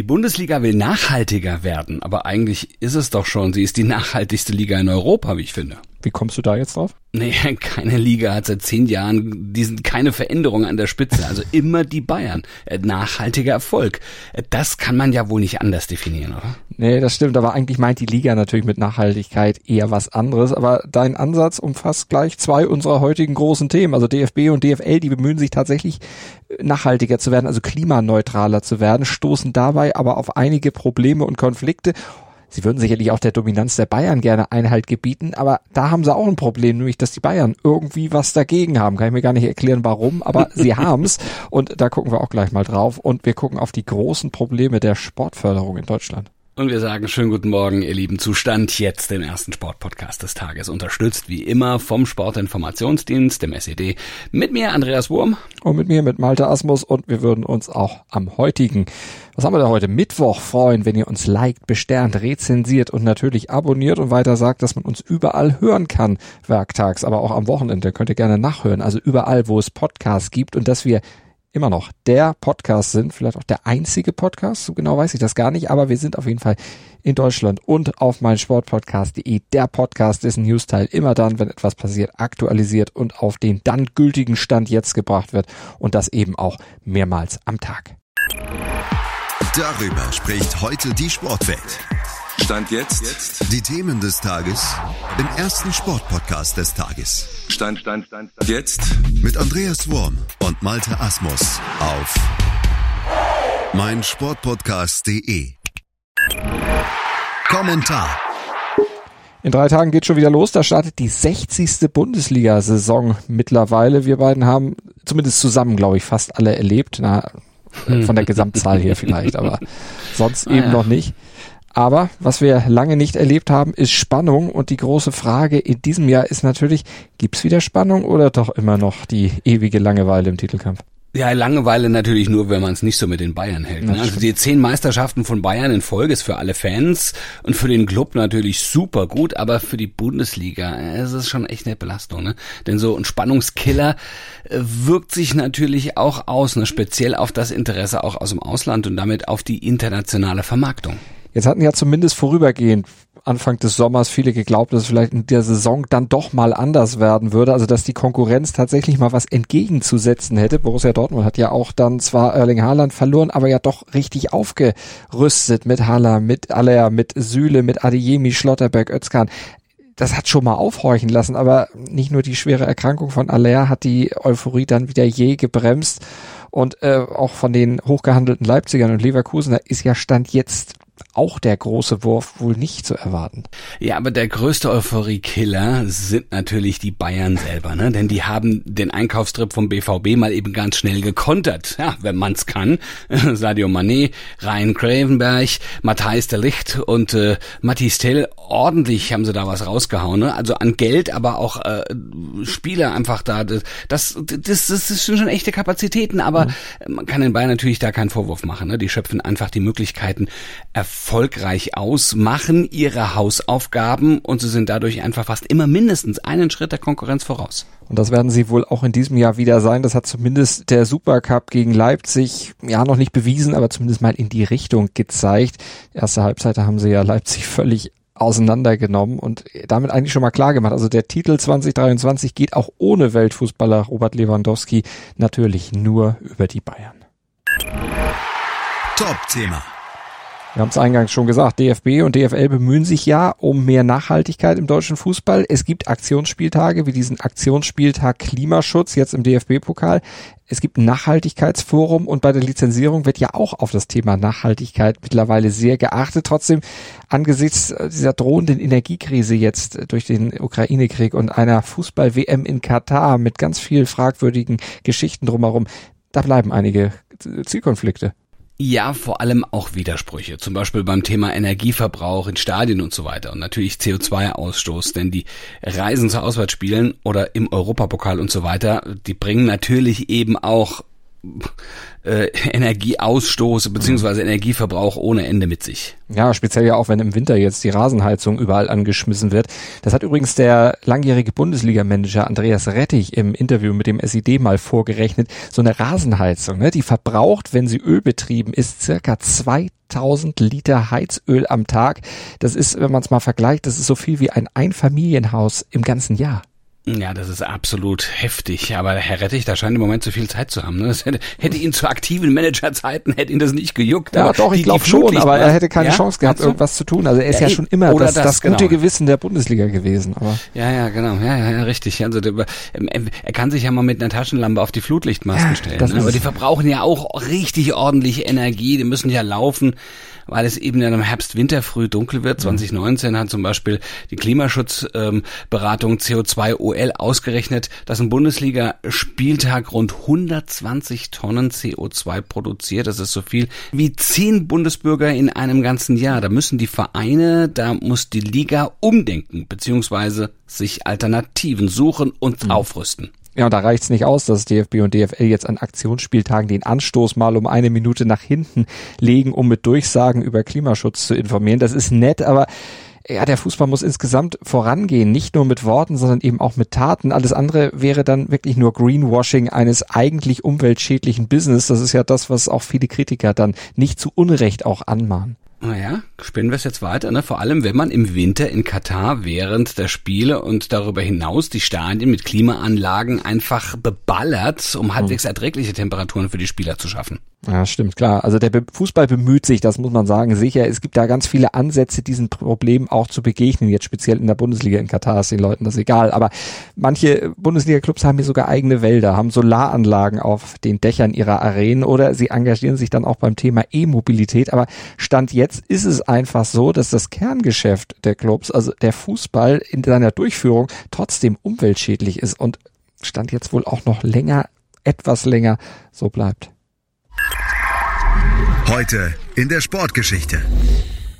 Die Bundesliga will nachhaltiger werden, aber eigentlich ist es doch schon, sie ist die nachhaltigste Liga in Europa, wie ich finde. Wie kommst du da jetzt drauf? Nee, keine Liga hat seit zehn Jahren diesen, keine Veränderung an der Spitze. Also immer die Bayern. Äh, nachhaltiger Erfolg. Äh, das kann man ja wohl nicht anders definieren, oder? Nee, das stimmt. Aber eigentlich meint die Liga natürlich mit Nachhaltigkeit eher was anderes. Aber dein Ansatz umfasst gleich zwei unserer heutigen großen Themen. Also DFB und DFL, die bemühen sich tatsächlich äh, nachhaltiger zu werden, also klimaneutraler zu werden, stoßen dabei aber auf einige Probleme und Konflikte. Sie würden sicherlich auch der Dominanz der Bayern gerne Einhalt gebieten, aber da haben sie auch ein Problem, nämlich dass die Bayern irgendwie was dagegen haben. Kann ich mir gar nicht erklären, warum, aber sie haben's und da gucken wir auch gleich mal drauf und wir gucken auf die großen Probleme der Sportförderung in Deutschland. Und wir sagen schönen guten Morgen, ihr lieben Zustand, jetzt den ersten Sportpodcast des Tages, unterstützt wie immer vom Sportinformationsdienst, dem SED, mit mir Andreas Wurm. Und mit mir, mit Malte Asmus. Und wir würden uns auch am heutigen, was haben wir da heute, Mittwoch freuen, wenn ihr uns liked, besternt, rezensiert und natürlich abonniert und weiter sagt, dass man uns überall hören kann, werktags, aber auch am Wochenende, könnt ihr gerne nachhören, also überall, wo es Podcasts gibt und dass wir immer noch der Podcast sind, vielleicht auch der einzige Podcast, so genau weiß ich das gar nicht, aber wir sind auf jeden Fall in Deutschland und auf meinsportpodcast.de der Podcast, dessen Newsteil immer dann, wenn etwas passiert, aktualisiert und auf den dann gültigen Stand jetzt gebracht wird und das eben auch mehrmals am Tag. Darüber spricht heute die Sportwelt. Stand jetzt. Die Themen des Tages im ersten Sportpodcast des Tages. Stand, Stand, Stand, Stand. Jetzt. Mit Andreas Worm und Malte Asmus auf meinsportpodcast.de. Kommentar. In drei Tagen geht schon wieder los. Da startet die 60. Bundesliga-Saison mittlerweile. Wir beiden haben zumindest zusammen, glaube ich, fast alle erlebt. Na, von der Gesamtzahl her vielleicht, aber sonst eben ja. noch nicht. Aber was wir lange nicht erlebt haben, ist Spannung. Und die große Frage in diesem Jahr ist natürlich, gibt's wieder Spannung oder doch immer noch die ewige Langeweile im Titelkampf? Ja, Langeweile natürlich nur, wenn man es nicht so mit den Bayern hält. Ne? Also die zehn Meisterschaften von Bayern in Folge ist für alle Fans und für den Club natürlich super gut, aber für die Bundesliga äh, ist es schon echt eine Belastung. Ne? Denn so ein Spannungskiller äh, wirkt sich natürlich auch aus, ne? speziell auf das Interesse auch aus dem Ausland und damit auf die internationale Vermarktung. Jetzt hatten ja zumindest vorübergehend Anfang des Sommers viele geglaubt, dass es vielleicht in der Saison dann doch mal anders werden würde, also dass die Konkurrenz tatsächlich mal was entgegenzusetzen hätte. Borussia Dortmund hat ja auch dann zwar Erling Haaland verloren, aber ja doch richtig aufgerüstet mit Haller, mit Aller, mit Süle, mit Adeyemi, Schlotterberg, Özkan das hat schon mal aufhorchen lassen, aber nicht nur die schwere Erkrankung von Aller hat die Euphorie dann wieder je gebremst. Und äh, auch von den hochgehandelten Leipzigern und Leverkusener ist ja Stand jetzt auch der große Wurf wohl nicht zu erwarten. Ja, aber der größte Euphorie-Killer sind natürlich die Bayern selber, ne? Denn die haben den Einkaufstrip vom BVB mal eben ganz schnell gekontert. Ja, wenn man's kann. Sadio Mané, Ryan Cravenberg, Matthijs de Licht und äh, Matthias Tell, ordentlich haben sie da was rausgehauen. Ne? Also an Geld, aber auch äh, Spieler einfach da. Das, das, das, das sind schon echte Kapazitäten, aber mhm. man kann den Bayern natürlich da keinen Vorwurf machen. Ne? Die schöpfen einfach die Möglichkeiten erfolgreich aus, machen ihre Hausaufgaben und sie sind dadurch einfach fast immer mindestens einen Schritt der Konkurrenz voraus. Und das werden sie wohl auch in diesem Jahr wieder sein. Das hat zumindest der Supercup gegen Leipzig ja noch nicht bewiesen, aber zumindest mal in die Richtung gezeigt. Erste Halbzeit haben sie ja Leipzig völlig auseinandergenommen und damit eigentlich schon mal klar gemacht. Also der Titel 2023 geht auch ohne Weltfußballer Robert Lewandowski natürlich nur über die Bayern. Top-Thema. Wir haben es eingangs schon gesagt, DFB und DFL bemühen sich ja um mehr Nachhaltigkeit im deutschen Fußball. Es gibt Aktionsspieltage wie diesen Aktionsspieltag Klimaschutz jetzt im DFB-Pokal. Es gibt ein Nachhaltigkeitsforum und bei der Lizenzierung wird ja auch auf das Thema Nachhaltigkeit mittlerweile sehr geachtet. Trotzdem angesichts dieser drohenden Energiekrise jetzt durch den Ukraine-Krieg und einer Fußball-WM in Katar mit ganz viel fragwürdigen Geschichten drumherum, da bleiben einige Zielkonflikte. Ja, vor allem auch Widersprüche. Zum Beispiel beim Thema Energieverbrauch in Stadien und so weiter. Und natürlich CO2-Ausstoß, denn die Reisen zu Auswärtsspielen oder im Europapokal und so weiter, die bringen natürlich eben auch äh, Energieausstoß beziehungsweise Energieverbrauch ohne Ende mit sich. Ja, speziell ja auch, wenn im Winter jetzt die Rasenheizung überall angeschmissen wird. Das hat übrigens der langjährige Bundesliga-Manager Andreas Rettich im Interview mit dem SID mal vorgerechnet. So eine Rasenheizung, ne, die verbraucht, wenn sie ölbetrieben ist, circa 2000 Liter Heizöl am Tag. Das ist, wenn man es mal vergleicht, das ist so viel wie ein Einfamilienhaus im ganzen Jahr. Ja, das ist absolut heftig. Aber Herr Rettich, da scheint im Moment zu viel Zeit zu haben. Ne? Das hätte, hätte ihn zu aktiven Managerzeiten, hätte ihn das nicht gejuckt. Ja, doch, ich glaube schon, aber er hätte keine ja? Chance gehabt, irgendwas zu tun. Also er ist ja, ja schon immer das, das, das, gute genau. Gewissen der Bundesliga gewesen. Aber ja, ja, genau. Ja, ja, ja richtig. Also der, ähm, er kann sich ja mal mit einer Taschenlampe auf die Flutlichtmasten stellen. Ne? Aber die verbrauchen ja auch richtig ordentlich Energie. Die müssen ja laufen weil es eben dann im Herbst, Winter früh dunkel wird. 2019 mhm. hat zum Beispiel die Klimaschutzberatung ähm, CO2OL ausgerechnet, dass ein Bundesliga-Spieltag rund 120 Tonnen CO2 produziert. Das ist so viel wie zehn Bundesbürger in einem ganzen Jahr. Da müssen die Vereine, da muss die Liga umdenken, beziehungsweise sich Alternativen suchen und mhm. aufrüsten. Ja, und da reicht's nicht aus, dass DFB und DFL jetzt an Aktionsspieltagen den Anstoß mal um eine Minute nach hinten legen, um mit Durchsagen über Klimaschutz zu informieren. Das ist nett, aber ja, der Fußball muss insgesamt vorangehen, nicht nur mit Worten, sondern eben auch mit Taten. Alles andere wäre dann wirklich nur Greenwashing eines eigentlich umweltschädlichen Business. Das ist ja das, was auch viele Kritiker dann nicht zu Unrecht auch anmahnen. Naja, spinnen wir es jetzt weiter, ne? Vor allem, wenn man im Winter in Katar während der Spiele und darüber hinaus die Stadien mit Klimaanlagen einfach beballert, um halbwegs erträgliche Temperaturen für die Spieler zu schaffen. Ja, stimmt, klar. Also der Fußball bemüht sich, das muss man sagen, sicher. Es gibt da ganz viele Ansätze, diesen Problemen auch zu begegnen. Jetzt speziell in der Bundesliga in Katar ist den Leuten das egal. Aber manche Bundesliga-Clubs haben hier sogar eigene Wälder, haben Solaranlagen auf den Dächern ihrer Arenen oder sie engagieren sich dann auch beim Thema E-Mobilität. Aber Stand jetzt ist es einfach so, dass das Kerngeschäft der Clubs, also der Fußball in seiner Durchführung trotzdem umweltschädlich ist und Stand jetzt wohl auch noch länger, etwas länger so bleibt. Heute in der Sportgeschichte.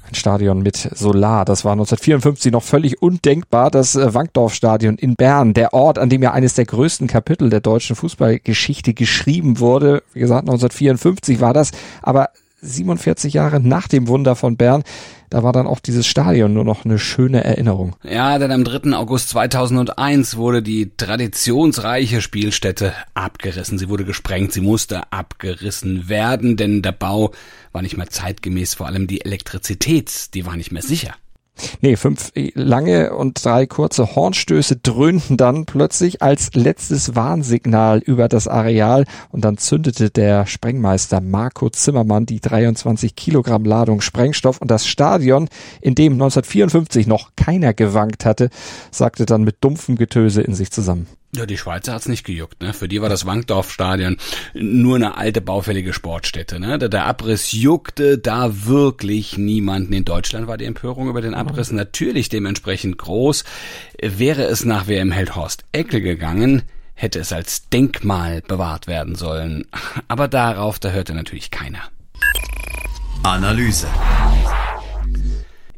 Ein Stadion mit Solar, das war 1954 noch völlig undenkbar. Das äh, Wankdorf-Stadion in Bern, der Ort, an dem ja eines der größten Kapitel der deutschen Fußballgeschichte geschrieben wurde. Wie gesagt, 1954 war das, aber 47 Jahre nach dem Wunder von Bern da war dann auch dieses Stadion nur noch eine schöne Erinnerung. Ja, denn am 3. August 2001 wurde die traditionsreiche Spielstätte abgerissen. Sie wurde gesprengt, sie musste abgerissen werden, denn der Bau war nicht mehr zeitgemäß, vor allem die Elektrizität, die war nicht mehr sicher. Nee, fünf lange und drei kurze Hornstöße dröhnten dann plötzlich als letztes Warnsignal über das Areal und dann zündete der Sprengmeister Marco Zimmermann die 23 Kilogramm Ladung Sprengstoff und das Stadion, in dem 1954 noch keiner gewankt hatte, sagte dann mit dumpfem Getöse in sich zusammen. Ja, die Schweizer hat's nicht gejuckt. Ne? Für die war das Wankdorf-Stadion nur eine alte baufällige Sportstätte. Ne? Der, der Abriss juckte da wirklich niemanden. In Deutschland war die Empörung über den Abriss natürlich dementsprechend groß. Wäre es nach WM Heldhorst Eckel gegangen, hätte es als Denkmal bewahrt werden sollen. Aber darauf, da hörte natürlich keiner. Analyse.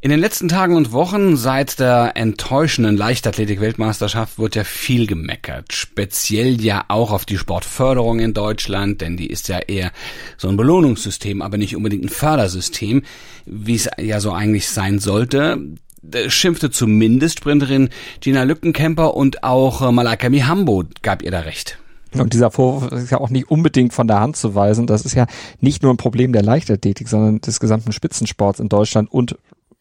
In den letzten Tagen und Wochen seit der enttäuschenden Leichtathletik-Weltmeisterschaft wird ja viel gemeckert. Speziell ja auch auf die Sportförderung in Deutschland, denn die ist ja eher so ein Belohnungssystem, aber nicht unbedingt ein Fördersystem, wie es ja so eigentlich sein sollte schimpfte zumindest Sprinterin Gina Lückenkämper und auch äh, Malaika Mihambo gab ihr da recht. Und dieser Vorwurf ist ja auch nicht unbedingt von der Hand zu weisen. Das ist ja nicht nur ein Problem der Leichtathletik, sondern des gesamten Spitzensports in Deutschland und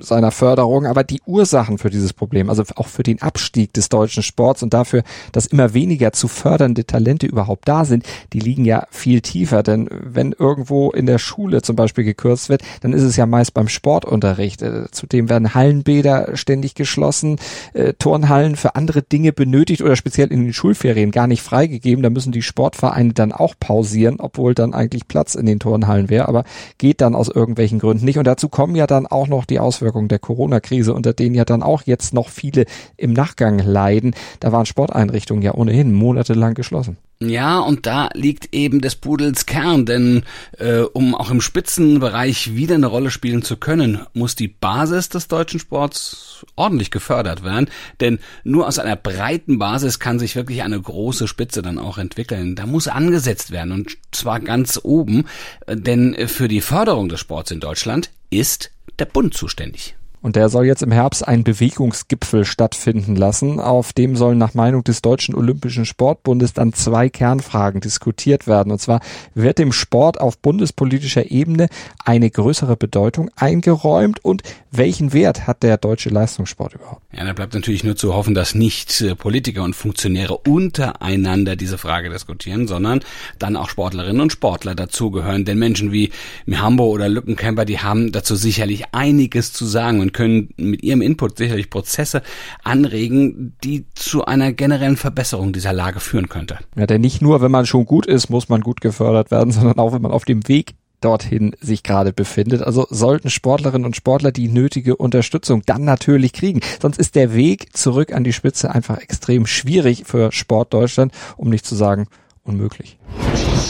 seiner Förderung, aber die Ursachen für dieses Problem, also auch für den Abstieg des deutschen Sports und dafür, dass immer weniger zu fördernde Talente überhaupt da sind, die liegen ja viel tiefer. Denn wenn irgendwo in der Schule zum Beispiel gekürzt wird, dann ist es ja meist beim Sportunterricht. Äh, zudem werden Hallenbäder ständig geschlossen, äh, Turnhallen für andere Dinge benötigt oder speziell in den Schulferien gar nicht freigegeben. Da müssen die Sportvereine dann auch pausieren, obwohl dann eigentlich Platz in den Turnhallen wäre, aber geht dann aus irgendwelchen Gründen nicht. Und dazu kommen ja dann auch noch die Auswirkungen Auswirkungen der Corona-Krise, unter denen ja dann auch jetzt noch viele im Nachgang leiden. Da waren Sporteinrichtungen ja ohnehin monatelang geschlossen. Ja, und da liegt eben des Pudels Kern, denn äh, um auch im Spitzenbereich wieder eine Rolle spielen zu können, muss die Basis des deutschen Sports ordentlich gefördert werden, denn nur aus einer breiten Basis kann sich wirklich eine große Spitze dann auch entwickeln. Da muss angesetzt werden und zwar ganz oben, denn für die Förderung des Sports in Deutschland ist der Bund zuständig. Und der soll jetzt im Herbst einen Bewegungsgipfel stattfinden lassen. Auf dem sollen nach Meinung des Deutschen Olympischen Sportbundes dann zwei Kernfragen diskutiert werden. Und zwar wird dem Sport auf bundespolitischer Ebene eine größere Bedeutung eingeräumt und welchen Wert hat der deutsche Leistungssport überhaupt? Ja, da bleibt natürlich nur zu hoffen, dass nicht äh, Politiker und Funktionäre untereinander diese Frage diskutieren, sondern dann auch Sportlerinnen und Sportler dazugehören. Denn Menschen wie Mihambo oder Lückenkämper, die haben dazu sicherlich einiges zu sagen können mit ihrem Input sicherlich Prozesse anregen, die zu einer generellen Verbesserung dieser Lage führen könnte. Ja, denn nicht nur, wenn man schon gut ist, muss man gut gefördert werden, sondern auch, wenn man auf dem Weg dorthin sich gerade befindet. Also sollten Sportlerinnen und Sportler die nötige Unterstützung dann natürlich kriegen. Sonst ist der Weg zurück an die Spitze einfach extrem schwierig für Sport Deutschland, um nicht zu sagen unmöglich.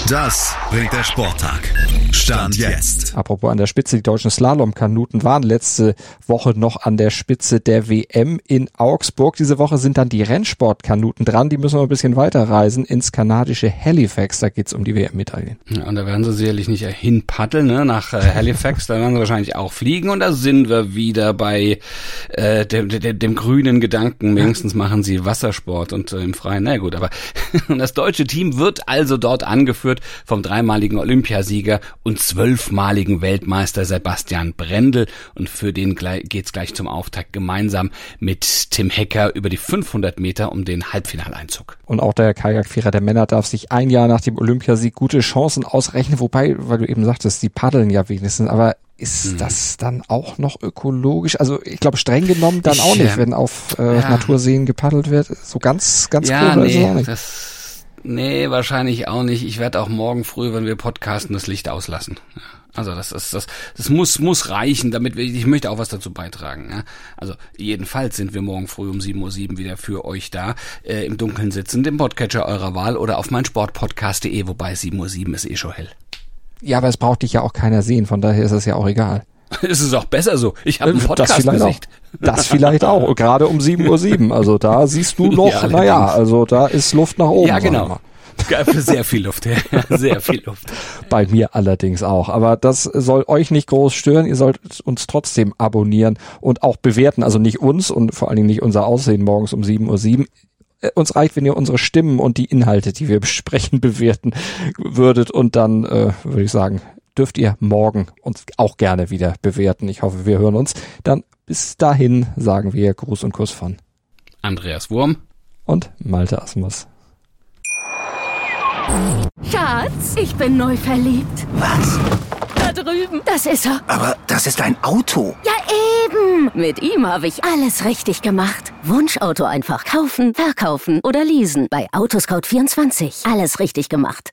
Das bringt der Sporttag. Stand jetzt. Apropos an der Spitze, die deutschen Slalomkanuten waren letzte Woche noch an der Spitze der WM in Augsburg. Diese Woche sind dann die Rennsportkanuten dran. Die müssen wir ein bisschen weiterreisen ins kanadische Halifax. Da geht's um die WM-Medaillen. Ja, und da werden sie sicherlich nicht hinpaddeln, ne, nach äh, Halifax. da werden sie wahrscheinlich auch fliegen. Und da sind wir wieder bei äh, dem, dem, dem grünen Gedanken. Wenigstens machen sie Wassersport und äh, im Freien. Na gut, aber das deutsche Team wird also dort angeführt vom dreimaligen Olympiasieger und zwölfmaligen Weltmeister Sebastian Brendel. Und für den geht's gleich zum Auftakt gemeinsam mit Tim Hecker über die 500 Meter um den Halbfinaleinzug. Und auch der Kajakvierer der Männer darf sich ein Jahr nach dem Olympiasieg gute Chancen ausrechnen. Wobei, weil du eben sagtest, die paddeln ja wenigstens. Aber ist mhm. das dann auch noch ökologisch? Also ich glaube streng genommen dann ich, auch nicht, wenn auf äh, ja. Naturseen gepaddelt wird. So ganz, ganz ja, cool nee, ist es auch nicht. Das Nee, wahrscheinlich auch nicht. Ich werde auch morgen früh, wenn wir podcasten, das Licht auslassen. Also das ist das, das muss muss reichen, damit wir. Ich möchte auch was dazu beitragen. Ja. Also jedenfalls sind wir morgen früh um 7.07 Uhr wieder für euch da, äh, im Dunkeln sitzen, dem Podcatcher eurer Wahl oder auf meinsportpodcast.de, wobei 7.07 Uhr ist eh schon hell. Ja, aber es braucht dich ja auch keiner sehen, von daher ist es ja auch egal. Es ist auch besser so. Ich habe ein Podcast-Gesicht. Das vielleicht auch, gerade um 7.07 Uhr. Also da siehst du noch, ja, naja, also da ist Luft nach oben. Ja, genau. Sehr viel Luft, ja. sehr viel Luft. Bei mir allerdings auch. Aber das soll euch nicht groß stören. Ihr sollt uns trotzdem abonnieren und auch bewerten. Also nicht uns und vor allen Dingen nicht unser Aussehen morgens um 7.07 Uhr äh, uns reicht, wenn ihr unsere Stimmen und die Inhalte, die wir besprechen, bewerten würdet. Und dann äh, würde ich sagen, dürft ihr morgen uns auch gerne wieder bewerten. Ich hoffe, wir hören uns. Dann bis dahin sagen wir Gruß und Kuss von Andreas Wurm und Malte Asmus. Schatz, ich bin neu verliebt. Was? Da drüben. Das ist er. Aber das ist ein Auto. Ja, eben. Mit ihm habe ich alles richtig gemacht. Wunschauto einfach kaufen, verkaufen oder leasen. Bei Autoscout24. Alles richtig gemacht.